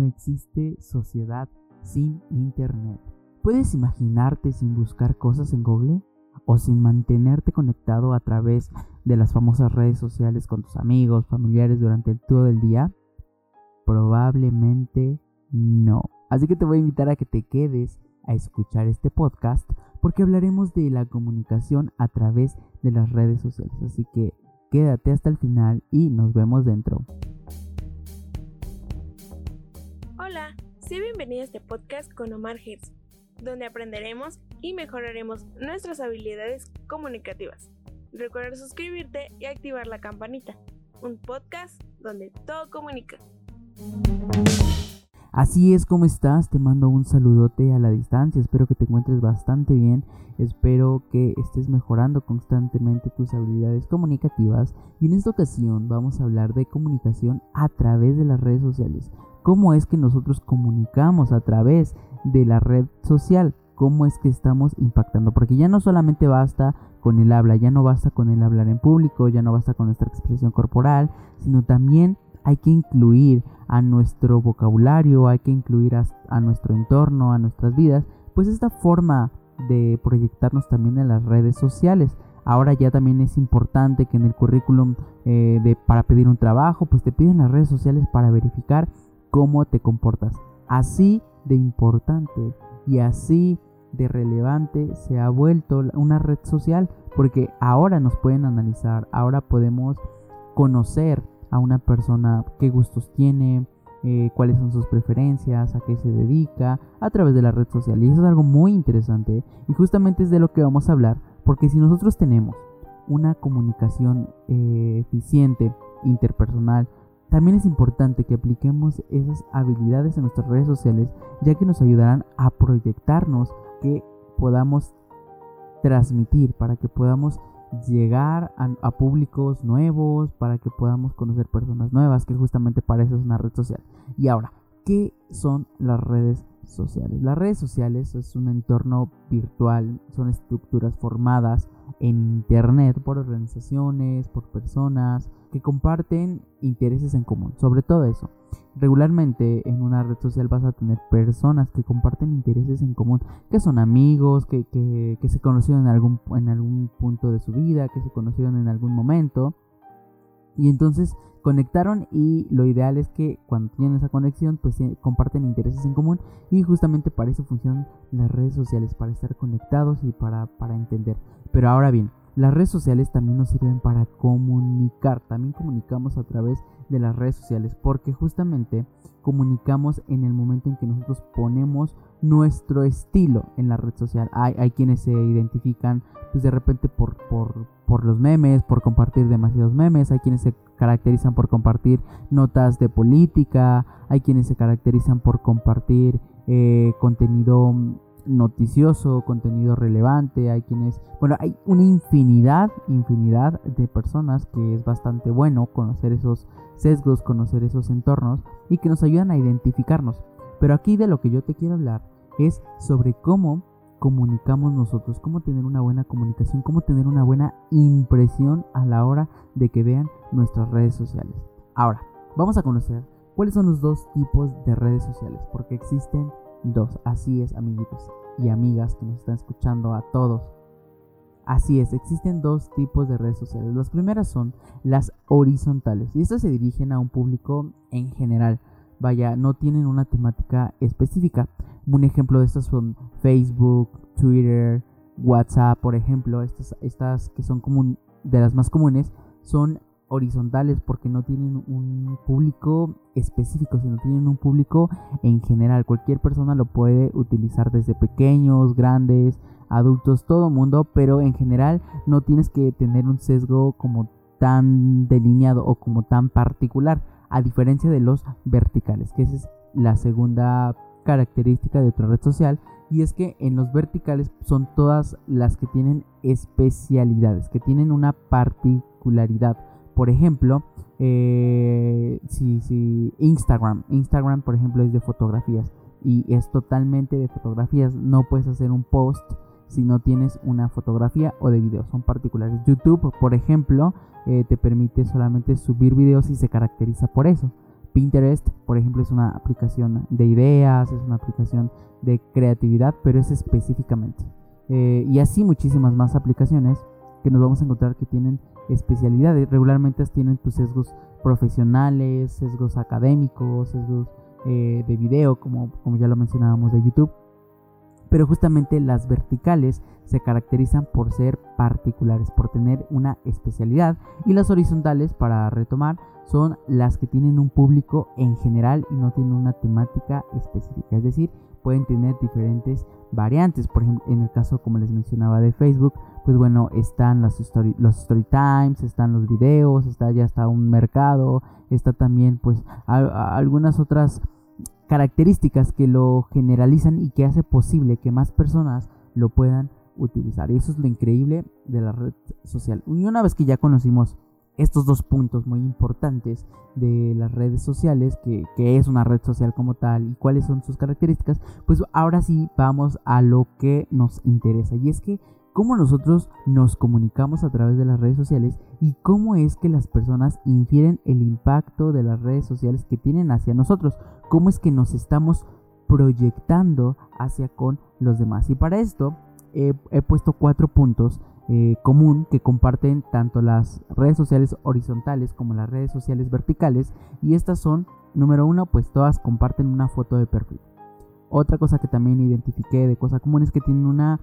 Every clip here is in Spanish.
no existe sociedad sin Internet. ¿Puedes imaginarte sin buscar cosas en Google? ¿O sin mantenerte conectado a través de las famosas redes sociales con tus amigos, familiares durante todo el día? Probablemente no. Así que te voy a invitar a que te quedes a escuchar este podcast porque hablaremos de la comunicación a través de las redes sociales. Así que quédate hasta el final y nos vemos dentro. Sé bienvenido a este podcast con Omar Hirsch, donde aprenderemos y mejoraremos nuestras habilidades comunicativas. Recuerda suscribirte y activar la campanita. Un podcast donde todo comunica. Así es como estás, te mando un saludote a la distancia, espero que te encuentres bastante bien, espero que estés mejorando constantemente tus habilidades comunicativas y en esta ocasión vamos a hablar de comunicación a través de las redes sociales. ¿Cómo es que nosotros comunicamos a través de la red social? ¿Cómo es que estamos impactando? Porque ya no solamente basta con el habla, ya no basta con el hablar en público, ya no basta con nuestra expresión corporal, sino también hay que incluir a nuestro vocabulario, hay que incluir a, nuestro entorno, a nuestras vidas, pues esta forma de proyectarnos también en las redes sociales. Ahora ya también es importante que en el currículum eh, de, para pedir un trabajo, pues te piden las redes sociales para verificar cómo te comportas. Así de importante y así de relevante se ha vuelto una red social porque ahora nos pueden analizar, ahora podemos conocer a una persona qué gustos tiene, eh, cuáles son sus preferencias, a qué se dedica, a través de la red social. Y eso es algo muy interesante y justamente es de lo que vamos a hablar, porque si nosotros tenemos una comunicación eh, eficiente, interpersonal, también es importante que apliquemos esas habilidades en nuestras redes sociales, ya que nos ayudarán a proyectarnos, que podamos transmitir, para que podamos llegar a, públicos nuevos, para que podamos conocer personas nuevas, que justamente para eso es una red social. Y ahora, ¿qué son las redes sociales? Las redes sociales es un entorno virtual, son estructuras formadas en Internet por organizaciones, por personas que comparten intereses en común, sobre todo eso. Regularmente en una red social vas a tener personas que comparten intereses en común, que son amigos, que, que, se conocieron en algún, en algún punto de su vida, que se conocieron en algún momento. Y entonces conectaron y lo ideal es que cuando tienen esa conexión pues comparten intereses en común y justamente para eso funcionan las redes sociales, para estar conectados y para, para entender. Pero ahora bien, las redes sociales también nos sirven para comunicar, también comunicamos a través de las redes sociales porque justamente comunicamos en el momento en que nosotros ponemos nuestro estilo en la red social. Hay, hay quienes se identifican pues de repente por, por, por los memes, por compartir demasiados memes, hay quienes se caracterizan por compartir notas de política, hay quienes se caracterizan por compartir eh, contenido noticioso, contenido relevante, hay quienes, bueno, hay una infinidad, infinidad de personas que es bastante bueno conocer esos sesgos, conocer esos entornos y que nos ayudan a identificarnos. Pero aquí de lo que yo te quiero hablar es sobre cómo comunicamos nosotros, cómo tener una buena comunicación, cómo tener una buena impresión a la hora de que vean nuestras redes sociales. Ahora, vamos a conocer cuáles son los dos tipos de redes sociales, porque existen dos, así es amiguitos y amigas que nos están escuchando a todos. Así es, existen dos tipos de redes sociales. Las primeras son las horizontales y estas se dirigen a un público en general. Vaya, no tienen una temática específica. Un ejemplo de estas son Facebook, Twitter, WhatsApp, por ejemplo. Estas, estas que son como de las más comunes son horizontales porque no tienen un público específico, sino tienen un público en general. Cualquier persona lo puede utilizar desde pequeños, grandes, adultos, todo mundo, pero en general no tienes que tener un sesgo como tan delineado o como tan particular, a diferencia de los verticales, que esa es la segunda característica de otra red social, y es que en los verticales son todas las que tienen especialidades, que tienen una particularidad. Por ejemplo, eh, si, Instagram, Instagram por ejemplo es de fotografías y es totalmente de fotografías, no puedes hacer un post si no tienes una fotografía o de video, son particulares. YouTube, por ejemplo, eh, te permite solamente subir videos y se caracteriza por eso. Pinterest, por ejemplo, es una aplicación de ideas, es una aplicación de creatividad, pero es específicamente. Eh, y así muchísimas más aplicaciones que nos vamos a encontrar que tienen especialidades. Regularmente tienen tus sesgos profesionales, sesgos académicos, sesgos eh, de video, como, como ya lo mencionábamos de YouTube. Pero justamente las verticales se caracterizan por ser particulares, por tener una especialidad. Y las horizontales, para retomar, son las que tienen un público en general y no tienen una temática específica. Es decir, pueden tener diferentes variantes. Por ejemplo, en el caso, como les mencionaba, de Facebook, pues bueno, están las story, los story times, están los videos, está ya está un mercado, está también pues algunas otras características que lo generalizan y que hace posible que más personas lo puedan utilizar. Y eso es lo increíble de la red social. Y una vez que ya conocimos estos dos puntos muy importantes de las redes sociales, que, que, es una red social como tal y cuáles son sus características, pues ahora sí vamos a lo que nos interesa. Y es que cómo nosotros nos comunicamos a través de las redes sociales y cómo es que las personas infieren el impacto de las redes sociales que tienen hacia nosotros, cómo es que nos estamos proyectando hacia con los demás. Y para esto he, puesto cuatro puntos eh, común que comparten tanto las redes sociales horizontales como las redes sociales verticales y estas son, número uno, pues todas comparten una foto de perfil. Otra cosa que también identifiqué de cosa común es que tienen una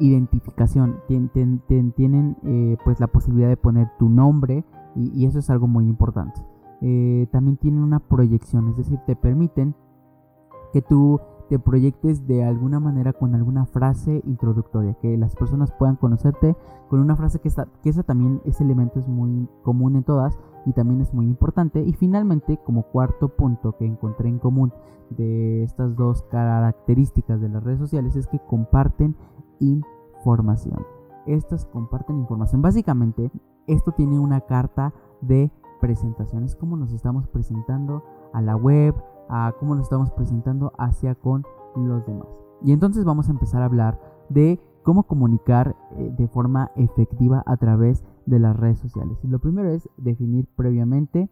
identificación, tienen, eh, pues la posibilidad de poner tu nombre y, eso es algo muy importante. Eh, también tienen una proyección, es decir, te permiten que tú te proyectes de alguna manera con alguna frase introductoria, que las personas puedan conocerte con una frase que, está, que esa también, ese elemento es muy común en todas y también es muy importante. Y finalmente, como cuarto punto que encontré en común de estas dos características de las redes sociales es que comparten información. Estas comparten información. Básicamente, esto tiene una carta de presentación. Es como nos estamos presentando a la web, a cómo nos estamos presentando hacia con los demás. Y entonces vamos a empezar a hablar de cómo comunicar eh, de forma efectiva a través de las redes sociales. Y lo primero es definir previamente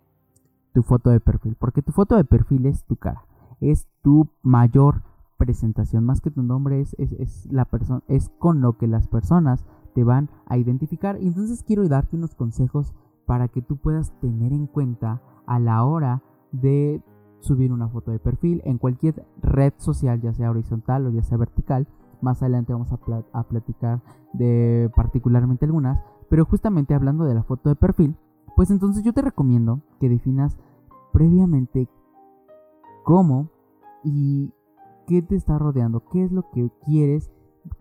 tu foto de perfil, porque tu foto de perfil es tu cara, es tu mayor presentación, más que tu nombre es, es, la persona, es con lo que las personas te van a identificar. Y entonces quiero darte unos consejos para que tú puedas tener en cuenta a la hora de subir una foto de perfil en cualquier red social, ya sea horizontal o ya sea vertical. Más adelante vamos a, a platicar de particularmente algunas. Pero justamente hablando de la foto de perfil, pues entonces yo te recomiendo que definas previamente cómo y qué te está rodeando, qué es lo que quieres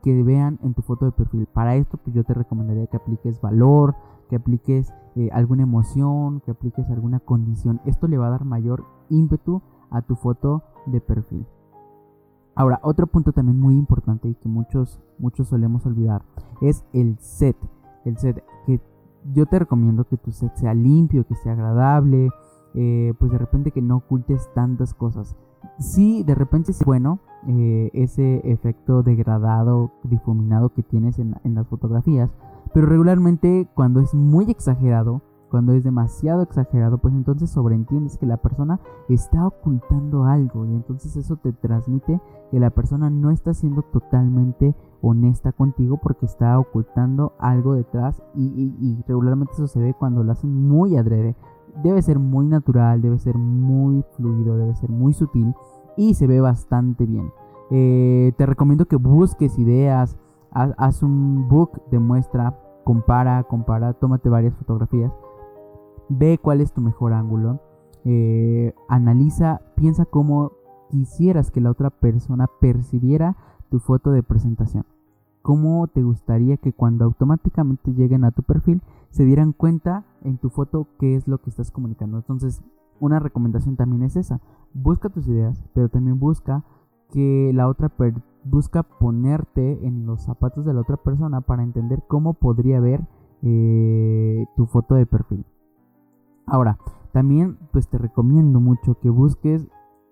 que vean en tu foto de perfil. Para esto, pues yo te recomendaría que apliques valor, que apliques eh, alguna emoción, que apliques alguna condición. Esto le va a dar mayor ímpetu a tu foto de perfil. Ahora, otro punto también muy importante y que muchos, muchos solemos olvidar es el set. El set que yo te recomiendo que tu set sea limpio, que sea agradable, eh, pues de repente que no ocultes tantas cosas sí, de repente es bueno eh, ese efecto degradado, difuminado que tienes en, las fotografías, pero regularmente cuando es muy exagerado, cuando es demasiado exagerado, pues entonces sobreentiendes que la persona está ocultando algo y entonces eso te transmite que la persona no está siendo totalmente honesta contigo porque está ocultando algo detrás y, y regularmente eso se ve cuando lo hacen muy adrede debe ser muy natural, debe ser muy fluido, debe ser muy sutil y se ve bastante bien. Eh, te recomiendo que busques ideas, haz, un book de muestra, compara, compara, tómate varias fotografías, ve cuál es tu mejor ángulo, eh, analiza, piensa cómo quisieras que la otra persona percibiera tu foto de presentación. ¿Cómo te gustaría que cuando automáticamente lleguen a tu perfil se dieran cuenta en tu foto qué es lo que estás comunicando? Entonces, una recomendación también es esa. Busca tus ideas, pero también busca que la otra busca ponerte en los zapatos de la otra persona para entender cómo podría ver eh, tu foto de perfil. Ahora, también pues te recomiendo mucho que busques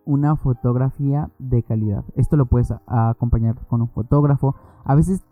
una fotografía de calidad. Esto lo puedes acompañar con un fotógrafo. A veces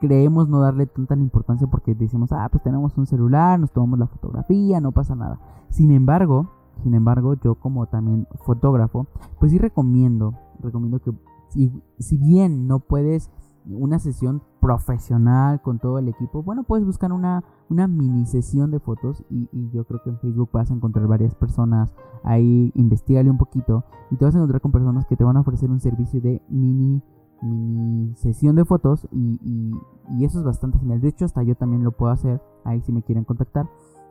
creemos no darle tanta importancia porque decimos, ah, pues tenemos un celular, nos tomamos la fotografía, no pasa nada. Sin embargo, Sin embargo, yo como también fotógrafo, pues sí recomiendo, recomiendo que si, si bien no puedes una sesión profesional con todo el equipo, bueno, puedes buscar una, una mini sesión de fotos y, yo creo que en Facebook vas a encontrar varias personas, ahí investigale un poquito y te vas a encontrar con personas que te van a ofrecer un servicio de mini, mini sesión de fotos y, y eso es bastante genial. De hecho, hasta yo también lo puedo hacer, ahí si me quieren contactar.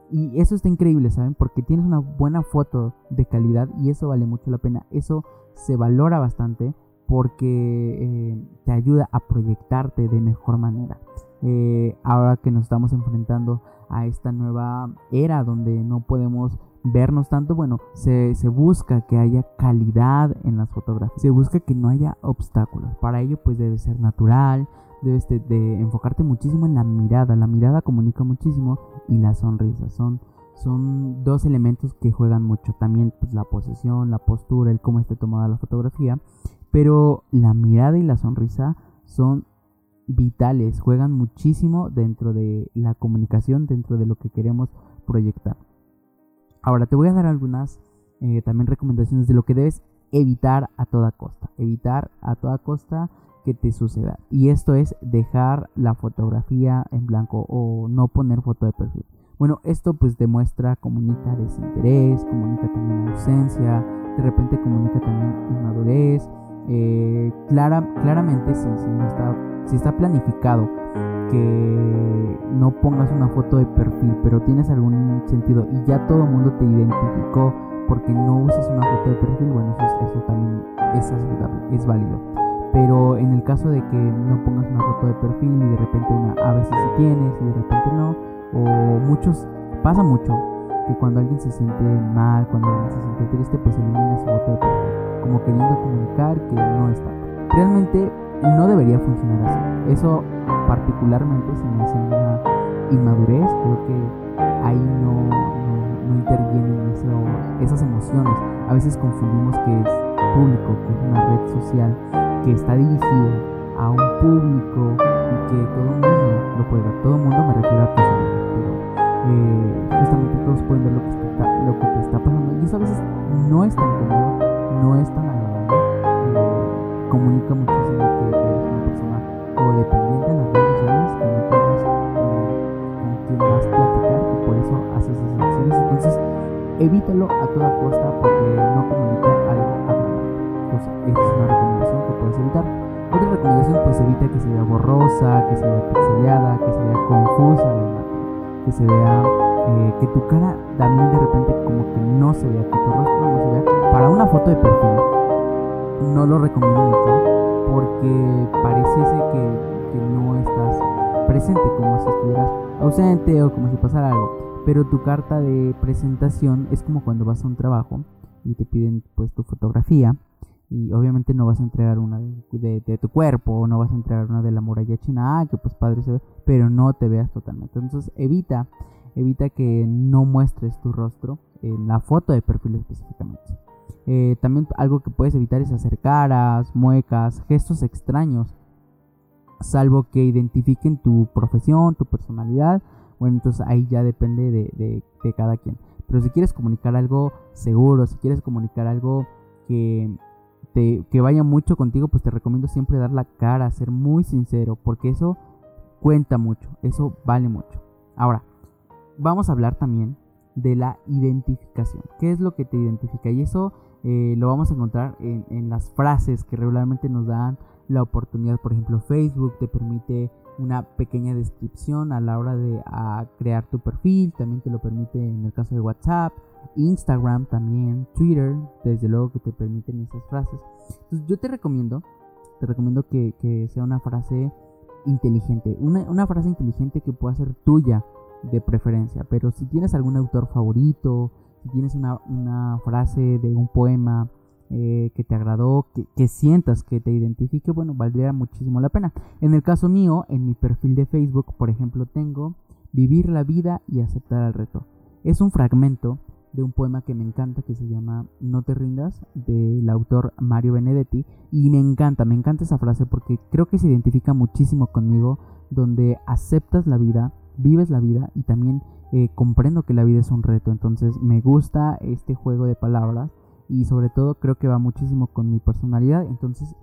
Y eso está increíble, ¿saben? Porque tienes una buena foto de calidad y eso vale mucho la pena. Eso se valora bastante porque eh, te ayuda a proyectarte de mejor manera. Eh, ahora que nos estamos enfrentando a esta nueva era donde no podemos vernos tanto, bueno, se, busca que haya calidad en las fotografías, se busca que no haya obstáculos. Para ello pues debe ser natural, debes de, enfocarte muchísimo en la mirada, la mirada comunica muchísimo y la sonrisa, son, son dos elementos que juegan mucho, también pues, la posición, la postura, el cómo esté tomada la fotografía pero la mirada y la sonrisa son vitales, juegan muchísimo dentro de la comunicación, dentro de lo que queremos proyectar. Ahora te voy a dar algunas eh, también recomendaciones de lo que debes evitar a toda costa. Evitar a toda costa que te suceda. Y esto es dejar la fotografía en blanco o no poner foto de perfil. Bueno, esto pues demuestra, comunica desinterés, comunica también ausencia, de repente comunica también inmadurez, eh, clara, claramente si, no está, si está planificado que no pongas una foto de perfil, pero tienes algún sentido y ya todo el mundo te identificó porque no usas una foto de perfil, bueno, eso, también es es válido. Pero en el caso de que no pongas una foto de perfil y de repente una, a veces sí tienes y de repente no, o muchos, pasa mucho que cuando alguien se siente mal, cuando alguien se siente triste, pues elimina su foto de perfil como queriendo comunicar que no está. Realmente no debería funcionar así. Eso particularmente se me hace una inmadurez, creo que ahí no, no, intervienen esas emociones. A veces confundimos que es público, que es una red social, que está dirigido a un público y que todo el mundo lo puede ver. Todo el mundo me refiero a tus amigos, eh, justamente todos pueden ver lo que, lo que te está pasando. Y eso a veces no es tan cómodo no es tan agradable. Eh, comunica muchísimo que eres una persona codependiente en las redes sociales, que no tienes con quien más platicar y por eso haces esas acciones. Entonces, evítalo a toda costa porque no comunica algo agradable. Pues esa es una recomendación que puedes evitar. Otra recomendación, pues evita que se vea borrosa, que se vea pixeleada, que se vea confusa que se vea eh, que tu cara también de repente como que no se vea, que tu rostro no se vea. Para una foto de perfil no lo recomiendo mucho porque pareciese que, no estás presente, como si estuvieras ausente o como si pasara algo. Pero tu carta de presentación es como cuando vas a un trabajo y te piden pues tu fotografía y obviamente no vas a entregar una de, tu cuerpo o no vas a entregar una de la muralla china, ah, que pues padre se ve, pero no te veas totalmente. Entonces evita evita que no muestres tu rostro en la foto de perfil específicamente. Eh, también algo que puedes evitar es hacer caras, muecas, gestos extraños, salvo que identifiquen tu profesión, tu personalidad. Bueno, entonces ahí ya depende de, cada quien. Pero si quieres comunicar algo seguro, si quieres comunicar algo que, que vaya mucho contigo, pues te recomiendo siempre dar la cara, ser muy sincero, porque eso cuenta mucho, eso vale mucho. Ahora, vamos a hablar también de la identificación. ¿Qué es lo que te identifica? Y eso eh, lo vamos a encontrar en, las frases que regularmente nos dan la oportunidad. Por ejemplo, Facebook te permite una pequeña descripción a la hora de crear tu perfil. También te lo permite en el caso de WhatsApp. Instagram también, Twitter, desde luego que te permiten esas frases. Entonces yo te recomiendo, te recomiendo que, sea una frase inteligente, una, una frase inteligente que pueda ser tuya, de preferencia. Pero si tienes algún autor favorito, si tienes una, frase de un poema eh, que te agradó, que, sientas que te identifique, bueno, valdría muchísimo la pena. En el caso mío, en mi perfil de Facebook, por ejemplo, tengo Vivir la vida y aceptar el reto. Es un fragmento de un poema que me encanta que se llama No te rindas del autor Mario Benedetti y me encanta, me encanta esa frase porque creo que se identifica muchísimo conmigo donde aceptas la vida, vives la vida y también eh, comprendo que la vida es un reto. Entonces me gusta este juego de palabras y sobre todo creo que va muchísimo con mi personalidad. Entonces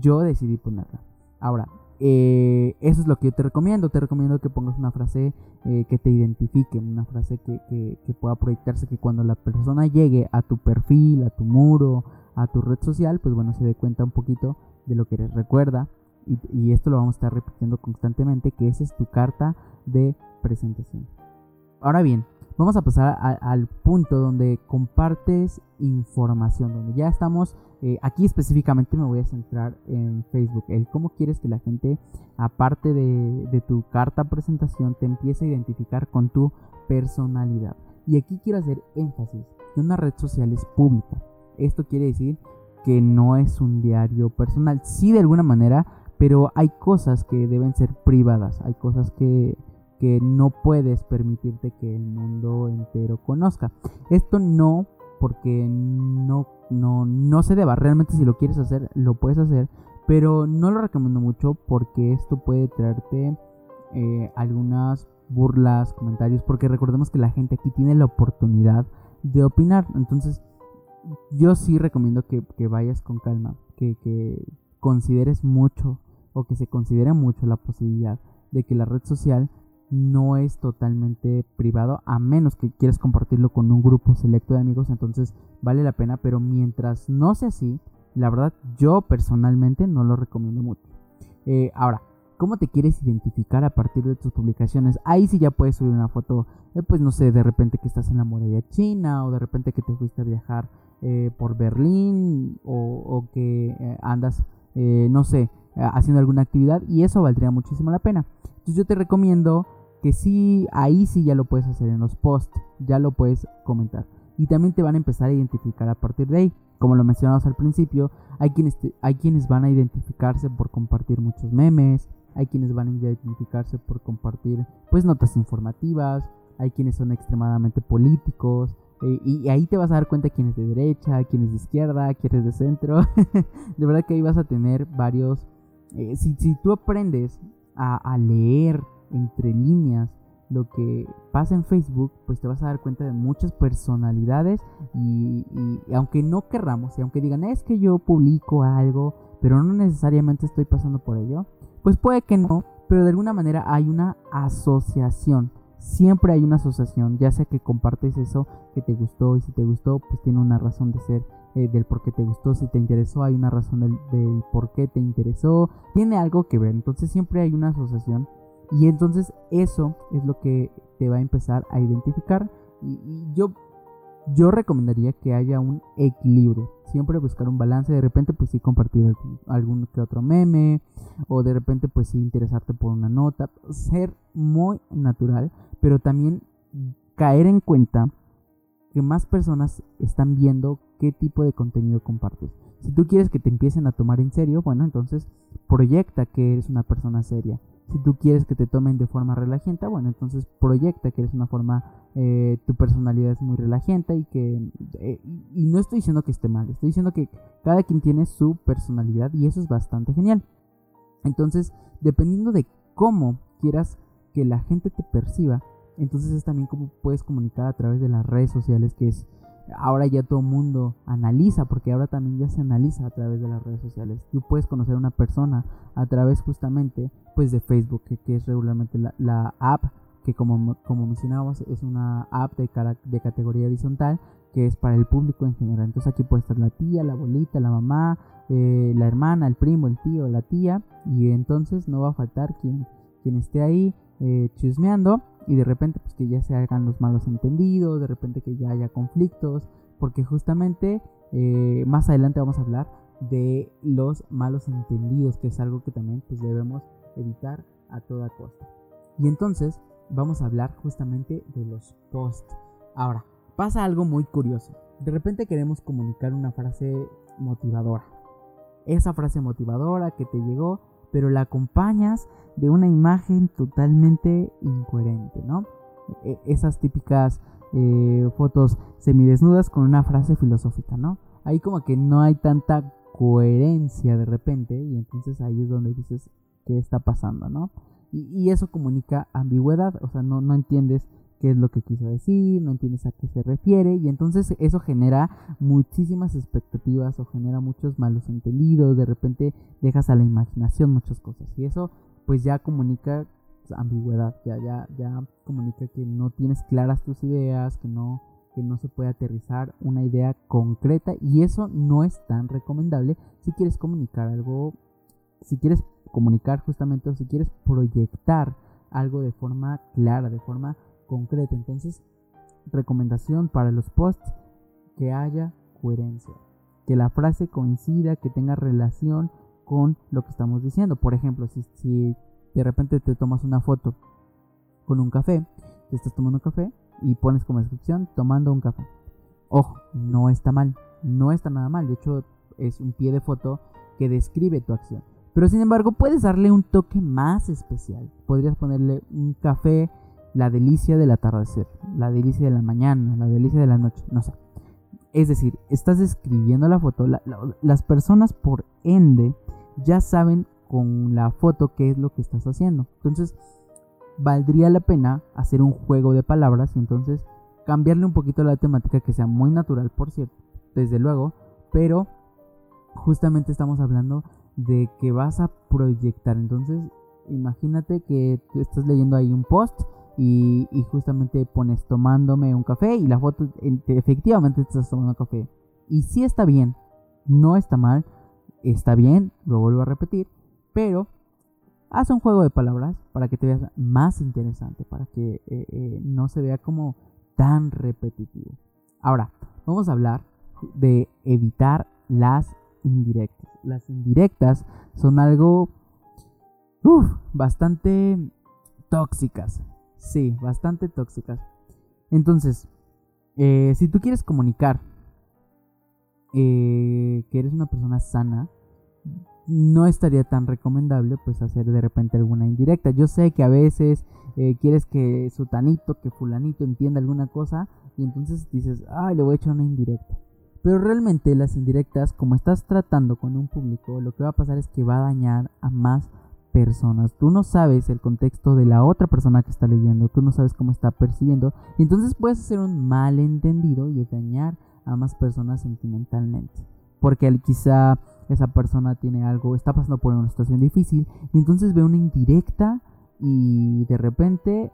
yo decidí ponerla. Ahora, eh, eso es lo que yo te recomiendo. Te recomiendo que pongas una frase eh, que te identifique, una frase que, que, pueda proyectarse, que cuando la persona llegue a tu perfil, a tu muro, a tu red social, pues bueno, se dé cuenta un poquito de lo que les recuerda. Y, y esto lo vamos a estar repitiendo constantemente, que esa es tu carta de presentación. Ahora bien, vamos a pasar al punto donde compartes información, donde ya estamos, eh, aquí específicamente me voy a centrar en Facebook, el cómo quieres que la gente, aparte de, de tu carta presentación, te empiece a identificar con tu personalidad. Y aquí quiero hacer énfasis que una red social es pública. Esto quiere decir que no es un diario personal, sí de alguna manera, pero hay cosas que deben ser privadas, hay cosas que que no puedes permitirte que el mundo entero conozca. Esto no porque no, no, no se deba. Realmente si lo quieres hacer, lo puedes hacer. Pero no lo recomiendo mucho porque esto puede traerte eh, algunas burlas, comentarios. Porque recordemos que la gente aquí tiene la oportunidad de opinar. Entonces yo sí recomiendo que, vayas con calma. Que, que consideres mucho o que se considere mucho la posibilidad de que la red social no es totalmente privado, a menos que quieras compartirlo con un grupo selecto de amigos, entonces vale la pena, pero mientras no sea así, la verdad yo personalmente no lo recomiendo mucho. Eh, ahora, ¿cómo te quieres identificar a partir de tus publicaciones? Ahí sí ya puedes subir una foto, eh, pues no sé, de repente que estás en la muralla china o de repente que te fuiste a viajar eh, por Berlín o, que andas, no sé, haciendo alguna actividad y eso valdría muchísimo la pena. Entonces yo te recomiendo que sí, ahí sí ya lo puedes hacer en los posts, ya lo puedes comentar. Y también te van a empezar a identificar a partir de ahí. Como lo mencionamos al principio, hay quienes, hay quienes van a identificarse por compartir muchos memes, hay quienes van a identificarse por compartir pues notas informativas, hay quienes son extremadamente políticos, eh, y, ahí te vas a dar cuenta quién es de derecha, quién es de izquierda, quién es de centro. de verdad que ahí vas a tener varios... Eh, si, si tú aprendes a, leer entre líneas lo que pasa en Facebook, pues te vas a dar cuenta de muchas personalidades y, aunque no querramos y aunque digan es que yo publico algo, pero no necesariamente estoy pasando por ello, pues puede que no, pero de alguna manera hay una asociación. Siempre hay una asociación, ya sea que compartes eso que te gustó y si te gustó, pues tiene una razón de ser eh, del por qué te gustó, si te interesó, hay una razón del, del por qué te interesó, tiene algo que ver, entonces siempre hay una asociación y entonces eso es lo que te va a empezar a identificar. Y, yo, yo recomendaría que haya un equilibrio. Siempre buscar un balance. De repente, pues sí, compartir algún, que otro meme. O de repente, pues sí, interesarte por una nota. Ser muy natural. Pero también caer en cuenta que más personas están viendo qué tipo de contenido compartes. Si tú quieres que te empiecen a tomar en serio, bueno, entonces proyecta que eres una persona seria. Si tú quieres que te tomen de forma relajenta, bueno, entonces proyecta que eres una forma, eh, tu personalidad es muy relajenta y que, eh, y no estoy diciendo que esté mal, estoy diciendo que cada quien tiene su personalidad y eso es bastante genial. Entonces, dependiendo de cómo quieras que la gente te perciba, entonces es también cómo puedes comunicar a través de las redes sociales, que es ahora ya todo el mundo analiza, porque ahora también ya se analiza a través de las redes sociales. Tú puedes conocer a una persona a través justamente pues de Facebook, que, es regularmente la, app, que como, como mencionábamos es una app de, de categoría horizontal, que es para el público en general. Entonces aquí puede estar la tía, la abuelita, la mamá, eh, la hermana, el primo, el tío, la tía, y entonces no va a faltar quien, quien esté ahí eh, chismeando y de repente pues que ya se hagan los malos entendidos, de repente que ya haya conflictos, porque justamente eh, más adelante vamos a hablar de los malos entendidos, que es algo que también pues debemos evitar a toda costa. Y entonces vamos a hablar justamente de los posts. Ahora, pasa algo muy curioso. De repente queremos comunicar una frase motivadora. Esa frase motivadora que te llegó pero la acompañas de una imagen totalmente incoherente, ¿no? E, esas típicas eh, fotos semidesnudas con una frase filosófica, ¿no? Ahí como que no hay tanta coherencia de repente y entonces ahí es donde dices qué está pasando, ¿no? Y, eso comunica ambigüedad, o sea, no, no entiendes qué es lo que quiso decir, no entiendes a qué se refiere y entonces eso genera muchísimas expectativas o genera muchos malos entendidos, de repente dejas a la imaginación muchas cosas y eso pues ya comunica ambigüedad, ya, ya, ya comunica que no tienes claras tus ideas, que no, que no se puede aterrizar una idea concreta y eso no es tan recomendable si quieres comunicar algo, si quieres comunicar justamente o si quieres proyectar algo de forma clara, de forma concreta. Entonces, recomendación para los posts, que haya coherencia, que la frase coincida, que tenga relación con lo que estamos diciendo. Por ejemplo, si, de repente te tomas una foto con un café, te estás tomando un café y pones como descripción tomando un café. Ojo, no está mal, no está nada mal, de hecho es un pie de foto que describe tu acción. Pero sin embargo puedes darle un toque más especial. Podrías ponerle un café, la delicia del atardecer, la delicia de la mañana, la delicia de la noche, no sé. Es decir, estás describiendo la foto, las personas por ende ya saben con la foto qué es lo que estás haciendo. Entonces, valdría la pena hacer un juego de palabras y entonces cambiarle un poquito la temática que sea muy natural, por cierto, desde luego, pero justamente estamos hablando de que vas a proyectar. Entonces, imagínate que estás leyendo ahí un post y, justamente pones tomándome un café y la foto efectivamente estás tomando café. Y si está bien, no está mal, está bien, lo vuelvo a repetir, pero haz un juego de palabras para que te veas más interesante, para que eh, eh, no se vea como tan repetitivo. Ahora, vamos a hablar de evitar las indirectas. Las indirectas son algo bastante tóxicas. Sí, bastante tóxicas. Entonces, eh, si tú quieres comunicar que eres una persona sana, no estaría tan recomendable pues hacer de repente alguna indirecta. Yo sé que a veces eh, quieres que sutanito, que fulanito entienda alguna cosa y entonces dices, ay, le voy a echar una indirecta. Pero realmente las indirectas, como estás tratando con un público, lo que va a pasar es que va a dañar a más. Tú no sabes el contexto de la otra persona que está leyendo, tú no sabes cómo está percibiendo y entonces puedes hacer un malentendido y dañar a más personas sentimentalmente. Porque quizá esa persona tiene algo, está pasando por una situación difícil, y entonces ve una indirecta y de repente,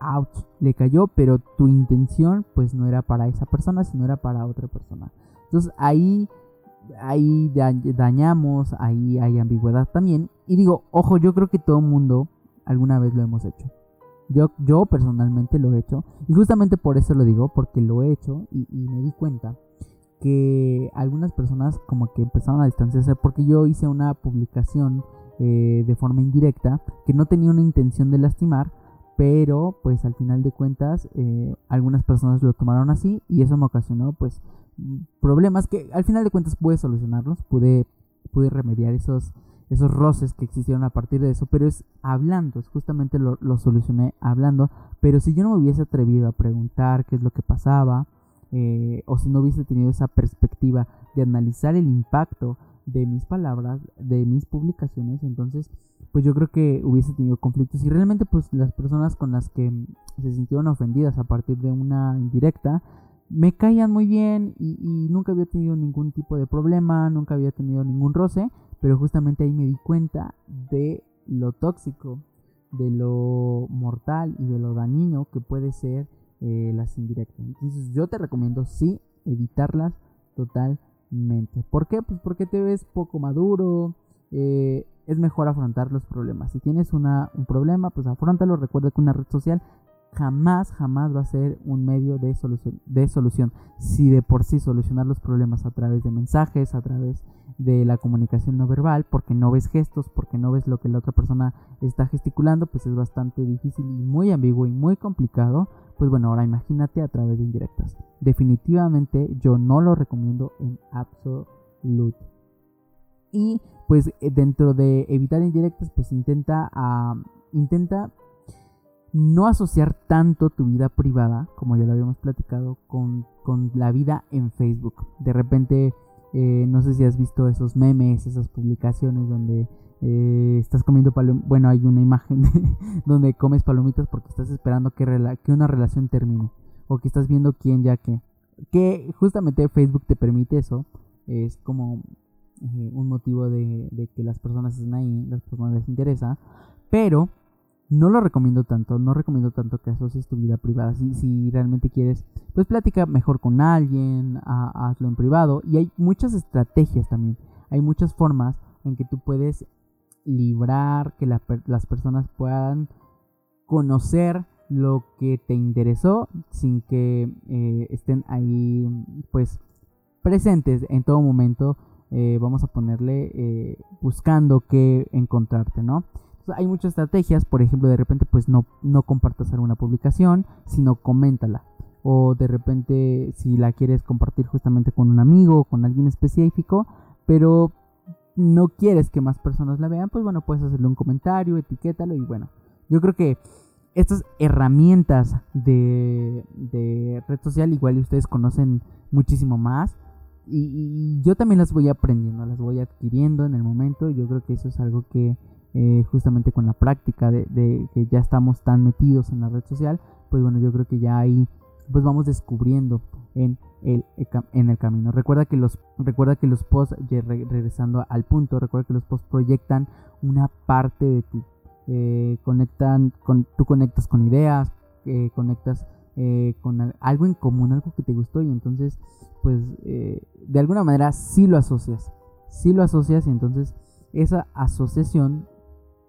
ouch, le cayó, pero tu intención pues no era para esa persona, sino era para otra persona. Entonces ahí, ahí dañamos, ahí hay ambigüedad también. Y digo, ojo, yo creo que todo mundo alguna vez lo hemos hecho. Yo, yo personalmente lo he hecho. Y justamente por eso lo digo, porque lo he hecho y me di cuenta que algunas personas como que empezaron a distanciarse porque yo hice una publicación eh, de forma indirecta que no tenía una intención de lastimar pero pues al final de cuentas eh, algunas personas lo tomaron así y eso me ocasionó pues problemas que al final de cuentas pude solucionarlos pude pude remediar esos esos roces que existieron a partir de eso, pero es hablando, es justamente lo, lo, solucioné hablando, pero si yo no me hubiese atrevido a preguntar qué es lo que pasaba, eh, o si no hubiese tenido esa perspectiva de analizar el impacto de mis palabras, de mis publicaciones, entonces pues yo creo que hubiese tenido conflictos. Y realmente pues las personas con las que se sintieron ofendidas a partir de una indirecta me caían muy bien y, y nunca había tenido ningún tipo de problema, nunca había tenido ningún roce, pero justamente ahí me di cuenta de lo tóxico, de lo mortal y de lo dañino que puede ser eh, las indirectas. Entonces yo te recomiendo sí evitarlas totalmente. ¿Por qué? Pues porque te ves poco maduro. Eh, es mejor afrontar los problemas. Si tienes una, un problema, pues afrontalo. Recuerda que una red social jamás, jamás va a ser un medio de solución, de solución. Si de por sí solucionar los problemas a través de mensajes, a través de la comunicación no verbal, porque no ves gestos, porque no ves lo que la otra persona está gesticulando, pues es bastante difícil y muy ambiguo y muy complicado. Pues bueno, ahora imagínate a través de indirectas. Definitivamente yo no lo recomiendo en absoluto. Y pues eh, dentro de evitar indirectas, pues intenta, intenta no asociar tanto tu vida privada, como ya lo habíamos platicado, con, con la vida en Facebook. De repente, eh, no sé si has visto esos memes, esas publicaciones donde eh, estás comiendo palomitas, bueno, hay una imagen donde comes palomitas porque estás esperando que, una relación termine o que estás viendo quién ya que. Que justamente Facebook te permite eso, es como eh, un motivo de, de, que las personas estén ahí, las personas les interesa, pero no lo recomiendo tanto, no recomiendo tanto que asocies tu vida privada. Si, si realmente quieres, pues platica mejor con alguien, hazlo en privado. Y hay muchas estrategias también, hay muchas formas en que tú puedes librar que las personas puedan conocer lo que te interesó sin que eh, estén ahí pues presentes en todo momento eh, vamos a ponerle eh, buscando qué encontrarte no hay muchas estrategias, por ejemplo, de repente pues no, no compartas alguna publicación, sino coméntala. O de repente si la quieres compartir justamente con un amigo o con alguien específico, pero no quieres que más personas la vean, pues bueno, puedes hacerle un comentario, etiquétalo y bueno, yo creo que estas herramientas de, de red social igual ustedes conocen muchísimo más y, y, yo también las voy aprendiendo, las voy adquiriendo en el momento, yo creo que eso es algo que eh, justamente con la práctica de, que ya estamos tan metidos en la red social, pues bueno, yo creo que ya ahí pues vamos descubriendo en el, en el camino. Recuerda que los, recuerda que los posts, regresando al punto, recuerda que los posts proyectan una parte de ti. Eh, conectan, con, tú conectas con ideas, eh, conectas con algo en común, algo que te gustó y entonces pues de alguna manera sí lo asocias, sí lo asocias y entonces esa asociación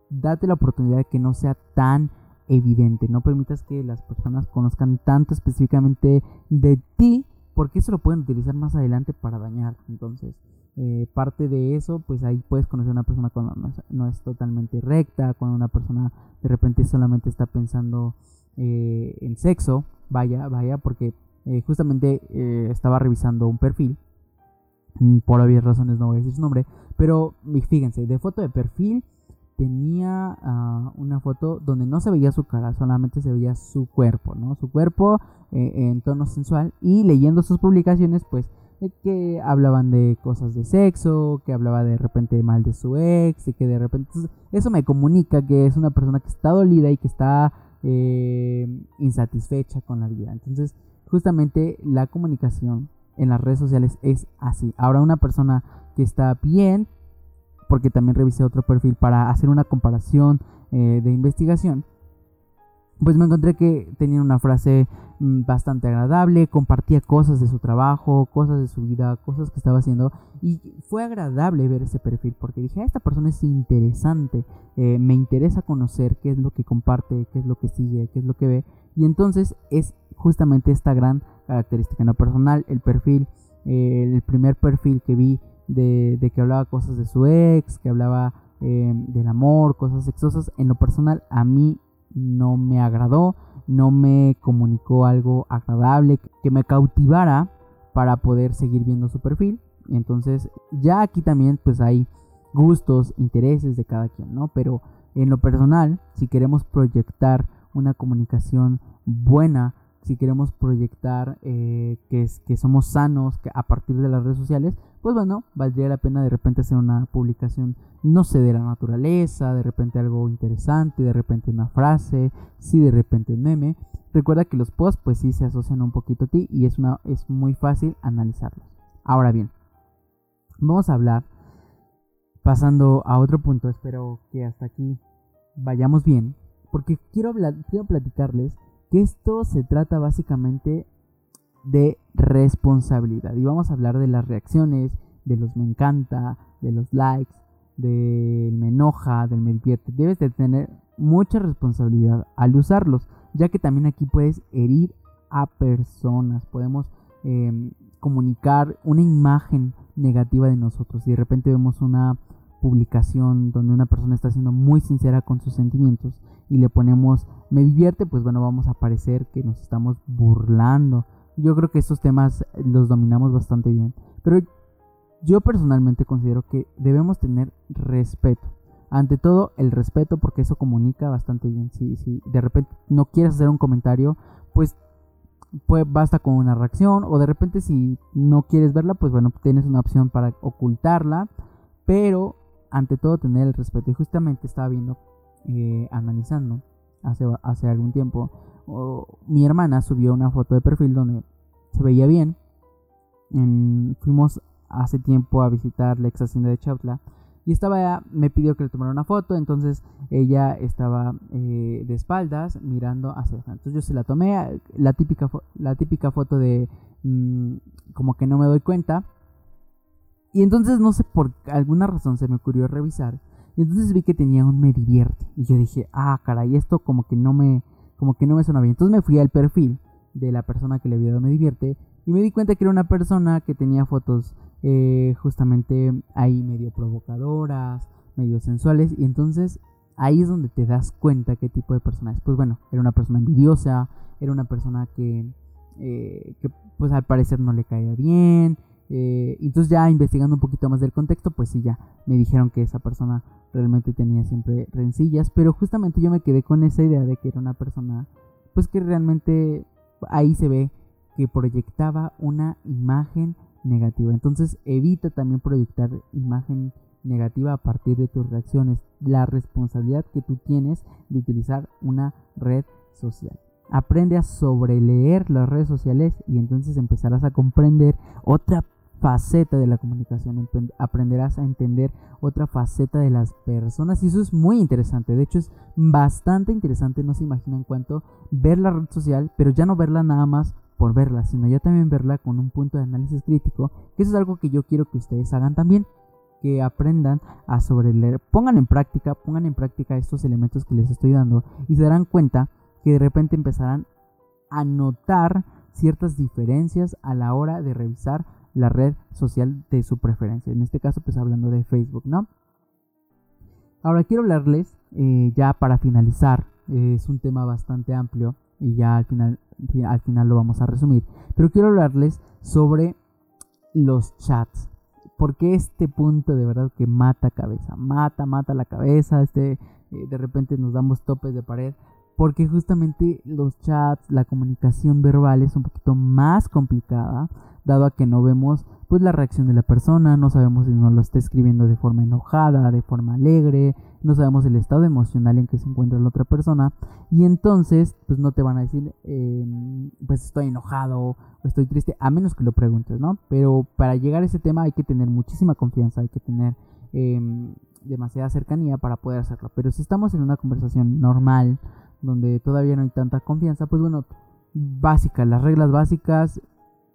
date la oportunidad de que no sea tan evidente. No permitas que las personas conozcan tanto específicamente de ti, porque eso lo pueden utilizar más adelante para dañar. Entonces, eh, parte de eso, pues ahí puedes conocer a una persona cuando no es, totalmente recta, cuando una persona de repente solamente está pensando eh, en sexo. Vaya, vaya, porque eh, justamente estaba revisando un perfil. Mm, por obvias razones no voy a decir su nombre. Pero fíjense, de foto de perfil tenía ah, una foto donde no se veía su cara, solamente se veía su cuerpo, ¿no? Su cuerpo eh, en tono sensual y leyendo sus publicaciones, pues que hablaban de cosas de sexo, que hablaba de repente mal de su ex, y que de repente eso me comunica que es una persona que está dolida y que está eh, insatisfecha con la vida. Entonces, justamente la comunicación en las redes sociales es así. Ahora una persona que está bien porque también revisé otro perfil para hacer una comparación eh, de investigación, pues me encontré que tenía una frase mm, bastante agradable, compartía cosas de su trabajo, cosas de su vida, cosas que estaba haciendo y fue agradable ver ese perfil porque dije, ah, esta persona es interesante, eh, me interesa conocer qué es lo que comparte, qué es lo que sigue, qué es lo que ve y entonces es justamente esta gran característica en lo personal, el perfil, eh, el primer perfil que vi de, que hablaba cosas de su ex, que hablaba eh, del amor, cosas sexosas. En lo personal, a mí no me agradó, no me comunicó algo agradable que me cautivara para poder seguir viendo su perfil. Entonces, ya aquí también pues hay gustos, intereses de cada quien, ¿no? Pero en lo personal, si queremos proyectar una comunicación buena, si queremos proyectar eh, que, que somos sanos a partir de las redes sociales, pues bueno, valdría la pena de repente hacer una publicación, no sé, de la naturaleza, de repente algo interesante, de repente una frase, sí, de repente un meme. Recuerda que los posts pues sí se asocian un poquito a ti y es, una, es muy fácil analizarlos. Ahora bien, vamos a hablar, pasando a otro punto, espero que hasta aquí vayamos bien, porque quiero, quiero platicarles que esto se trata básicamente de responsabilidad. Y vamos a hablar de las reacciones, de los me encanta, de los likes, del me enoja, del me divierte. Debes de tener mucha responsabilidad al usarlos, ya que también aquí puedes herir a personas. Podemos em, comunicar una imagen negativa de nosotros. Y de repente vemos una publicación donde una persona está siendo muy sincera con sus sentimientos y le ponemos me divierte, pues bueno, vamos a parecer que nos estamos burlando. Yo creo que estos temas los dominamos bastante bien. Pero yo personalmente considero que debemos tener respeto. Ante todo, el respeto, porque eso comunica bastante bien. Si, si de repente no quieres hacer un comentario, pues, pues basta con una reacción. O de repente, si no quieres verla, pues bueno, tienes una opción para ocultarla. Pero ante todo tener el respeto. Y justamente estaba viendo, eh, analizando hace, hace algún tiempo, mi hermana subió una foto de perfil donde se veía bien. fuimos hace tiempo a visitar la ex hacienda de Chautla y estaba, me pidió que le tomara una foto, entonces ella estaba eh, de espaldas mirando hacia. Entonces yo se la tomé, la típica, la típica foto de mm, como que no me doy cuenta. Y entonces no sé por alguna razón se me ocurrió revisar. Y entonces vi que tenía un me divierte. Y yo dije, ah, caray, esto como que no me, como que no me suena bien. Entonces me fui al perfil de la persona que le había dado me divierte. Y me di cuenta que era una persona que tenía fotos eh, justamente ahí medio provocadoras, medio sensuales, y entonces ahí es donde te das cuenta qué tipo de persona es. Pues bueno, era una persona envidiosa, era una persona que, eh, que pues al parecer no le caía bien. Eh, entonces ya investigando un poquito más del contexto, pues sí, ya me dijeron que esa persona realmente tenía siempre rencillas, pero justamente yo me quedé con esa idea de que era una persona, pues que realmente ahí se ve que proyectaba una imagen negativa. Entonces evita también proyectar imagen negativa a partir de tus reacciones. La responsabilidad que tú tienes de utilizar una red social. Aprende a sobreleer las redes sociales y entonces empezarás a comprender otra faceta de la comunicación, aprenderás a entender otra faceta de las personas y eso es muy interesante, de hecho es bastante interesante, no se imaginan cuánto ver la red social, pero ya no verla nada más por verla, sino ya también verla con un punto de análisis crítico, que eso es algo que yo quiero que ustedes hagan también, que aprendan a sobreleer, pongan en práctica, pongan en práctica estos elementos que les estoy dando y se darán cuenta que de repente empezarán a notar ciertas diferencias a la hora de revisar la red social de su preferencia. En este caso, pues hablando de Facebook, ¿no? Ahora quiero hablarles, eh, ya para finalizar, es un tema bastante amplio y ya al final al final lo vamos a resumir. Pero quiero hablarles sobre los chats. Porque este punto de verdad que mata cabeza, mata, mata la cabeza, este, eh, de repente nos damos topes de pared, porque justamente los chats, la comunicación verbal es un poquito más complicada, dado a que no vemos pues la reacción de la persona, no sabemos si nos lo está escribiendo de forma enojada, de forma alegre, no sabemos el estado emocional en que se encuentra la otra persona y entonces pues no te van a decir em, pues estoy enojado o estoy triste a menos que lo preguntes, ¿no? Pero para llegar a ese tema hay que tener muchísima confianza, hay que tener em, demasiada cercanía para poder hacerlo. Pero si estamos en una conversación normal donde todavía no hay tanta confianza, pues bueno, básicas, las reglas básicas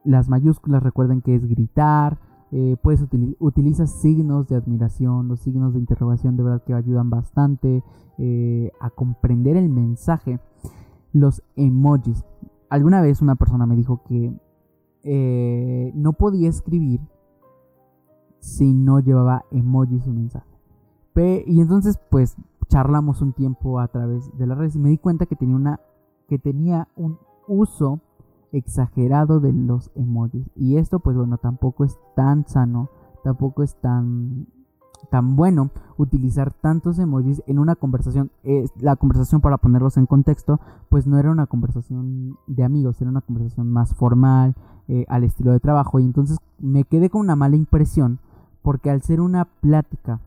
las mayúsculas recuerden que es gritar. Eh, puedes utilizar utilizas signos de admiración, los signos de interrogación de verdad que ayudan bastante eh, a comprender el mensaje. Los emojis. Alguna vez una persona me dijo que eh, no podía escribir si no llevaba emojis su mensaje. y entonces pues charlamos un tiempo a través de las redes y me di cuenta que tenía una que tenía un uso exagerado de los emojis. Y esto pues bueno, tampoco es tan sano, tampoco es tan tan bueno utilizar tantos emojis en una conversación. la conversación, para ponerlos en contexto, pues no era una conversación de amigos, era una conversación más formal, eh, al estilo de trabajo. Y entonces me quedé con una mala impresión, porque al ser una plática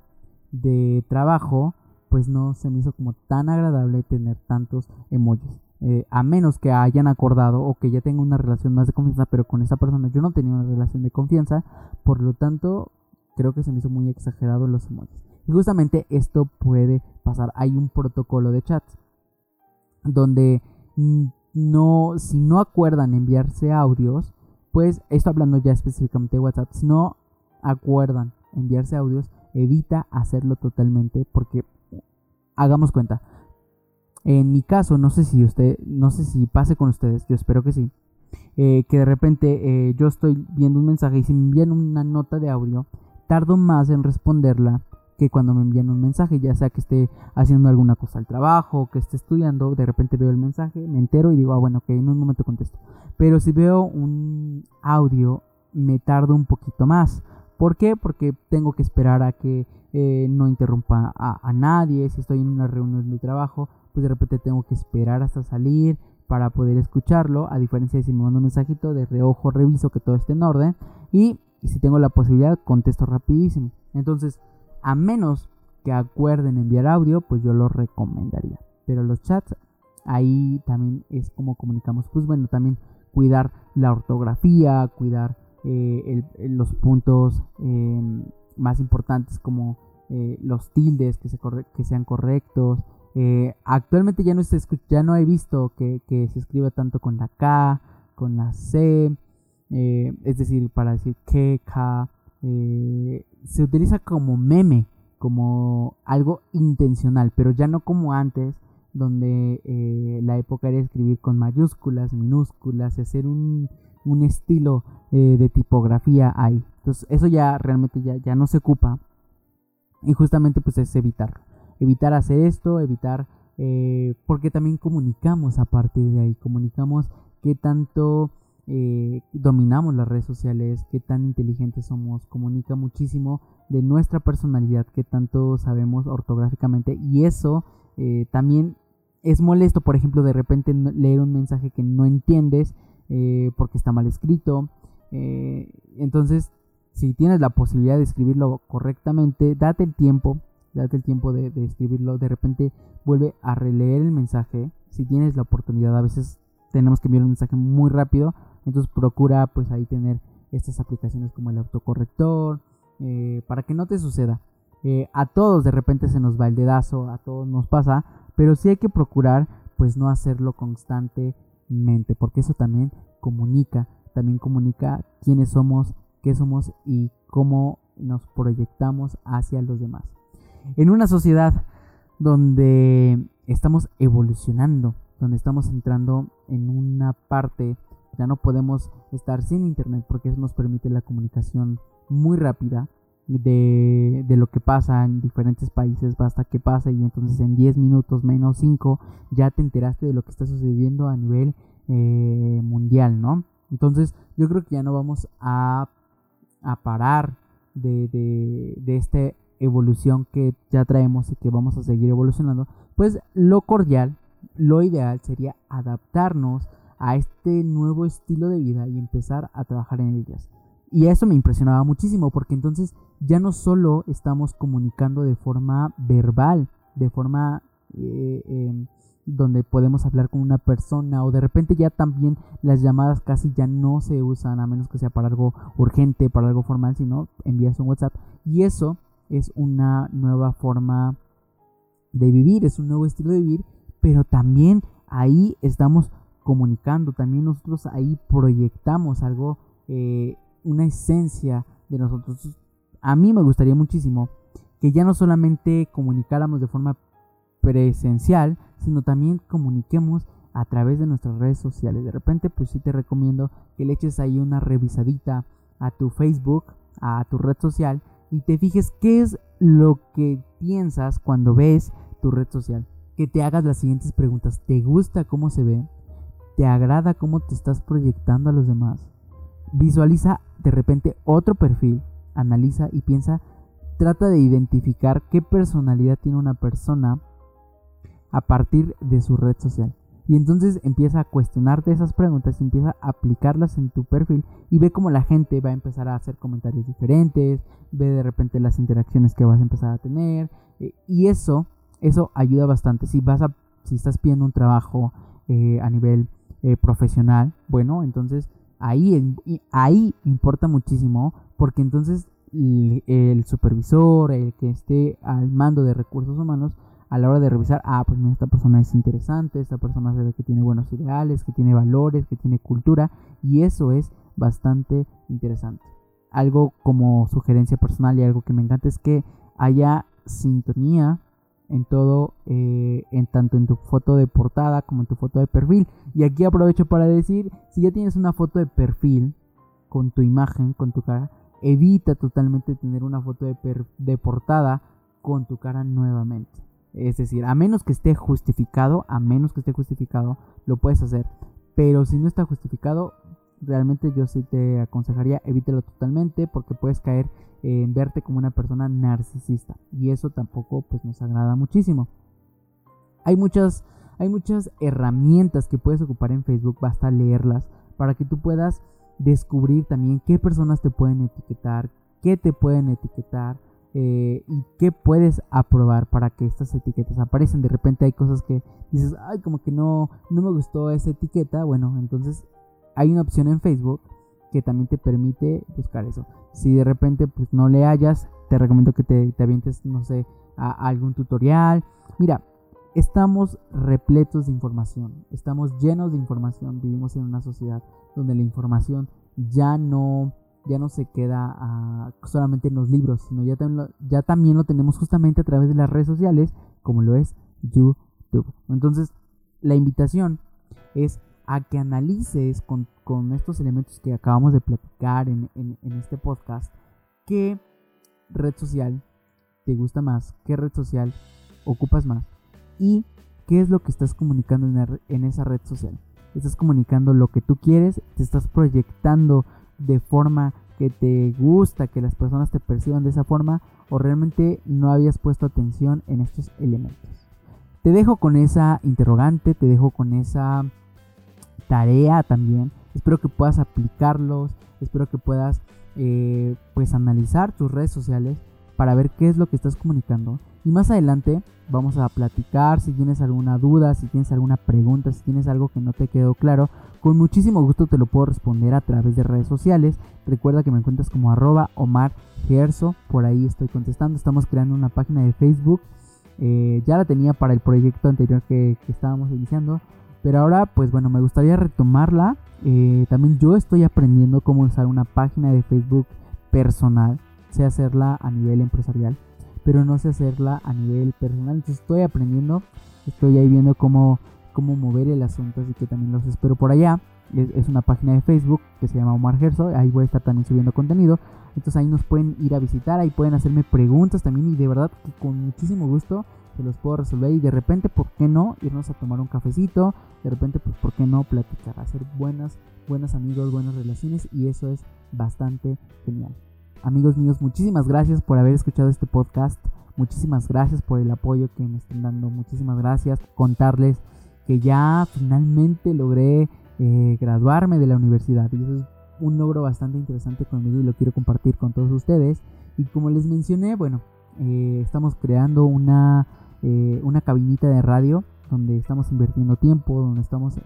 de trabajo, pues no se me hizo como tan agradable tener tantos emojis. Eh, a menos que hayan acordado o que ya tenga una relación más de confianza, pero con esa persona yo no tenía una relación de confianza, por lo tanto creo que se me hizo muy exagerado los emojis. Y justamente esto puede pasar. Hay un protocolo de chat donde no, si no acuerdan enviarse audios, pues esto hablando ya específicamente de WhatsApp, si no acuerdan enviarse audios, evita hacerlo totalmente porque hagamos cuenta, en mi caso, no sé si usted, no sé si pase con ustedes, yo espero que sí. Eh, que de repente eh, yo estoy viendo un mensaje y si me envían una nota de audio, tardo más en responderla que cuando me envían un mensaje, ya sea que esté haciendo alguna cosa al trabajo, que esté estudiando, de repente veo el mensaje, me entero y digo, ah, bueno, ok, en un momento contesto. Pero si veo un audio, me tardo un poquito más. ¿Por qué? Porque tengo que esperar a que eh, no interrumpa a, nadie, si estoy en una reunión de trabajo, pues de repente tengo que esperar hasta salir para poder escucharlo, a diferencia de si me mando un mensajito de reojo, reviso que todo esté en orden y si tengo la posibilidad contesto rapidísimo. Entonces, a menos que acuerden enviar audio, pues yo lo recomendaría. Pero los chats, ahí también es como comunicamos. Pues bueno, también cuidar la ortografía, cuidar eh, los puntos em, más importantes como eh, los tildes que, se que sean correctos. Eh, actualmente ya no, se ya no he visto que, se escriba tanto con la K, con la C, es decir, para decir que, K, se utiliza como meme, como algo intencional, pero ya no como antes, donde la época era escribir con mayúsculas, minúsculas y hacer un, un estilo eh, de tipografía ahí. Entonces eso ya realmente ya, ya no se ocupa. Y justamente pues es evitarlo. Evitar hacer esto, evitar... Eh, porque también comunicamos a partir de ahí. Comunicamos qué tanto eh, dominamos las redes sociales, qué tan inteligentes somos. Comunica muchísimo de nuestra personalidad, qué tanto sabemos ortográficamente. Y eso también es molesto, por ejemplo, de repente leer un mensaje que no entiendes eh, porque está mal escrito. Eh, entonces, si tienes la posibilidad de escribirlo correctamente, date el tiempo, date el tiempo de, escribirlo. De repente vuelve a releer el mensaje. Si tienes la oportunidad, a veces tenemos que enviar un mensaje muy rápido. Entonces procura pues ahí tener estas aplicaciones como el autocorrector eh, para que no te suceda. a todos de repente se nos va el dedazo, a todos nos pasa, pero sí hay que procurar pues no hacerlo constante porque eso también comunica, también comunica quiénes somos, qué somos y cómo nos proyectamos hacia los demás. En una sociedad donde estamos evolucionando, donde estamos entrando en una parte, ya no podemos estar sin internet porque eso nos permite la comunicación muy rápida, de, de, lo que pasa en diferentes países, basta que pase y entonces en 10 minutos menos 5 ya te enteraste de lo que está sucediendo a nivel eh, mundial, ¿no? Entonces yo creo que ya no vamos a, a parar de, de, de esta evolución que ya traemos y que vamos a seguir evolucionando, pues lo cordial, lo ideal sería adaptarnos a este nuevo estilo de vida y empezar a trabajar en ellas. Y eso me impresionaba muchísimo porque entonces ya no solo estamos comunicando de forma verbal, de forma eh, em, donde podemos hablar con una persona o de repente ya también las llamadas casi ya no se usan a menos que sea para algo urgente, para algo formal, sino envías un WhatsApp. Y eso es una nueva forma de vivir, es un nuevo estilo de vivir, pero también ahí estamos comunicando, también nosotros ahí proyectamos algo eh, una esencia de nosotros. A mí me gustaría muchísimo que ya no solamente comunicáramos de forma presencial, sino también comuniquemos a través de nuestras redes sociales. De repente, pues sí te recomiendo que le eches ahí una revisadita a tu Facebook, a tu red social y te fijes qué es lo que piensas cuando ves tu red social. Que te hagas las siguientes preguntas. ¿Te gusta cómo se ve? ¿Te agrada cómo te estás proyectando a los demás? Visualiza de repente otro perfil, analiza y piensa, trata de identificar qué personalidad tiene una persona a partir de su red social. Y entonces empieza a cuestionarte esas preguntas empieza a aplicarlas en tu perfil y ve cómo la gente va a empezar a hacer comentarios diferentes, ve de repente las interacciones que vas a empezar a tener eh, y eso, eso ayuda bastante. Si vas a, si estás pidiendo un trabajo eh, a nivel eh, profesional, bueno, entonces ahí, ahí importa muchísimo porque entonces el supervisor, el que esté al mando de recursos humanos, a la hora de revisar, ah, pues mira, esta persona es interesante, esta persona se ve que tiene buenos ideales, que tiene valores, que tiene cultura, y eso es bastante interesante. Algo como sugerencia personal y algo que me encanta es que haya sintonía en todo, eh, en tanto en tu foto de portada como en tu foto de perfil. Y aquí aprovecho para decir, si ya tienes una foto de perfil con tu imagen, con tu cara, evita totalmente tener una foto de, de portada con tu cara nuevamente. Es decir, a menos que esté justificado, a menos que esté justificado, lo puedes hacer. Pero si no está justificado, realmente yo sí te aconsejaría evítelo totalmente porque puedes caer en verte como una persona narcisista y eso tampoco pues nos agrada muchísimo. Hay muchas hay muchas herramientas que puedes ocupar en Facebook, basta leerlas para que tú puedas descubrir también qué personas te pueden etiquetar, qué te pueden etiquetar, eh, y qué puedes aprobar para que estas etiquetas aparecen. De repente hay cosas que dices, ay, como que no, no me gustó esa etiqueta. Bueno, entonces hay una opción en Facebook que también te permite buscar eso. Si de repente pues no le hayas, te recomiendo que te, te avientes, no sé, a algún tutorial. Mira, estamos repletos de información, estamos llenos de información, vivimos en una sociedad donde la información ya no, ya no se queda solamente en los libros, sino ya, ya también lo tenemos justamente a través de las redes sociales, como lo es YouTube. Entonces, la invitación es a que analices con, estos elementos que acabamos de platicar en, en este podcast, qué red social te gusta más, qué red social ocupas más y qué es lo que estás comunicando en, esa red social. Estás comunicando lo que tú quieres, te estás proyectando de forma que te gusta que las personas te perciban de esa forma o realmente no habías puesto atención en estos elementos. Te dejo con esa interrogante, te dejo con esa tarea también. Espero que puedas aplicarlos, espero que puedas eh, pues analizar tus redes sociales para ver qué es lo que estás comunicando. Y más adelante vamos a platicar si tienes alguna duda, si tienes alguna pregunta, si tienes algo que no te quedó claro. Con muchísimo gusto te lo puedo responder a través de redes sociales. Recuerda que me encuentras como arroba Omar Gerso. Por ahí estoy contestando. Estamos creando una página de Facebook. Eh, ya la tenía para el proyecto anterior que, estábamos iniciando. Pero ahora, pues bueno, me gustaría retomarla. Eh, también yo estoy aprendiendo cómo usar una página de Facebook personal sé hacerla a nivel empresarial, pero no sé hacerla a nivel personal. Entonces estoy aprendiendo, estoy ahí viendo cómo, cómo mover el asunto, así que también los espero por allá. Es, una página de Facebook que se llama Omar Gerso, ahí voy a estar también subiendo contenido. Entonces ahí nos pueden ir a visitar, ahí pueden hacerme preguntas también y de verdad que con muchísimo gusto se los puedo resolver y de repente, ¿por qué no? Irnos a tomar un cafecito, de repente, pues, ¿por qué no platicar? Hacer buenas, buenos amigos, buenas relaciones y eso es bastante genial. Amigos míos, muchísimas gracias por haber escuchado este podcast. Muchísimas gracias por el apoyo que me están dando. Muchísimas gracias. Contarles que ya finalmente logré eh, graduarme de la universidad. Y eso es un logro bastante interesante conmigo y lo quiero compartir con todos ustedes. Y como les mencioné, bueno, eh, estamos creando una, eh, una cabinita de radio donde estamos invirtiendo tiempo, donde estamos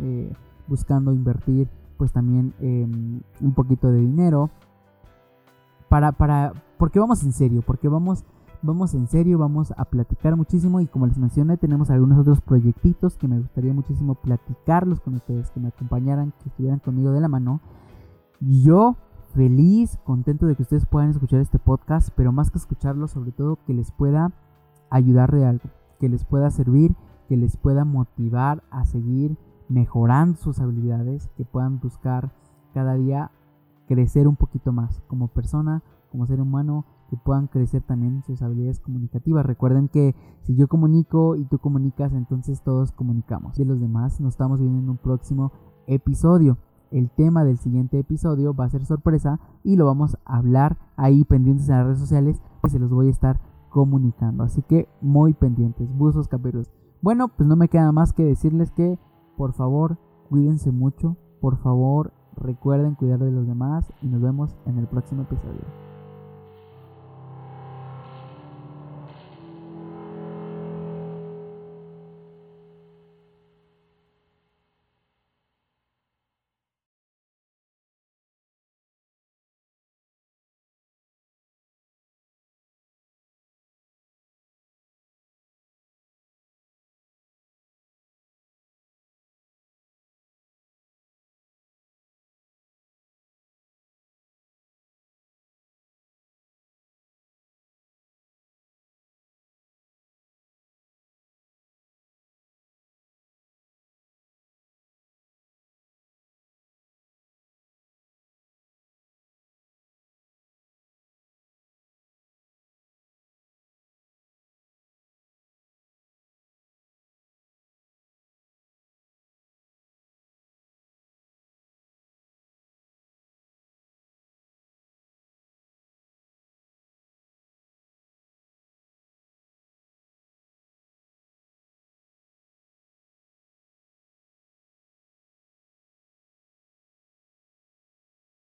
buscando invertir pues también em, un poquito de dinero. Para, para, porque vamos en serio, porque vamos, vamos en serio, vamos a platicar muchísimo y como les mencioné tenemos algunos otros proyectitos que me gustaría muchísimo platicarlos con ustedes, que me acompañaran, que estuvieran conmigo de la mano. Yo feliz, contento de que ustedes puedan escuchar este podcast, pero más que escucharlo, sobre todo que les pueda ayudar de algo, que les pueda servir, que les pueda motivar a seguir mejorando sus habilidades, que puedan buscar cada día crecer un poquito más como persona, como ser humano, que puedan crecer también sus habilidades comunicativas. Recuerden que si yo comunico y tú comunicas, entonces todos comunicamos. De los demás nos estamos viendo en un próximo episodio. El tema del siguiente episodio va a ser sorpresa y lo vamos a hablar ahí pendientes en las redes sociales, pues se los voy a estar comunicando. Así que muy pendientes, buzos caperos. Bueno, pues no me queda más que decirles que por favor cuídense mucho, por favor Recuerden cuidar de los demás y nos vemos en el próximo episodio.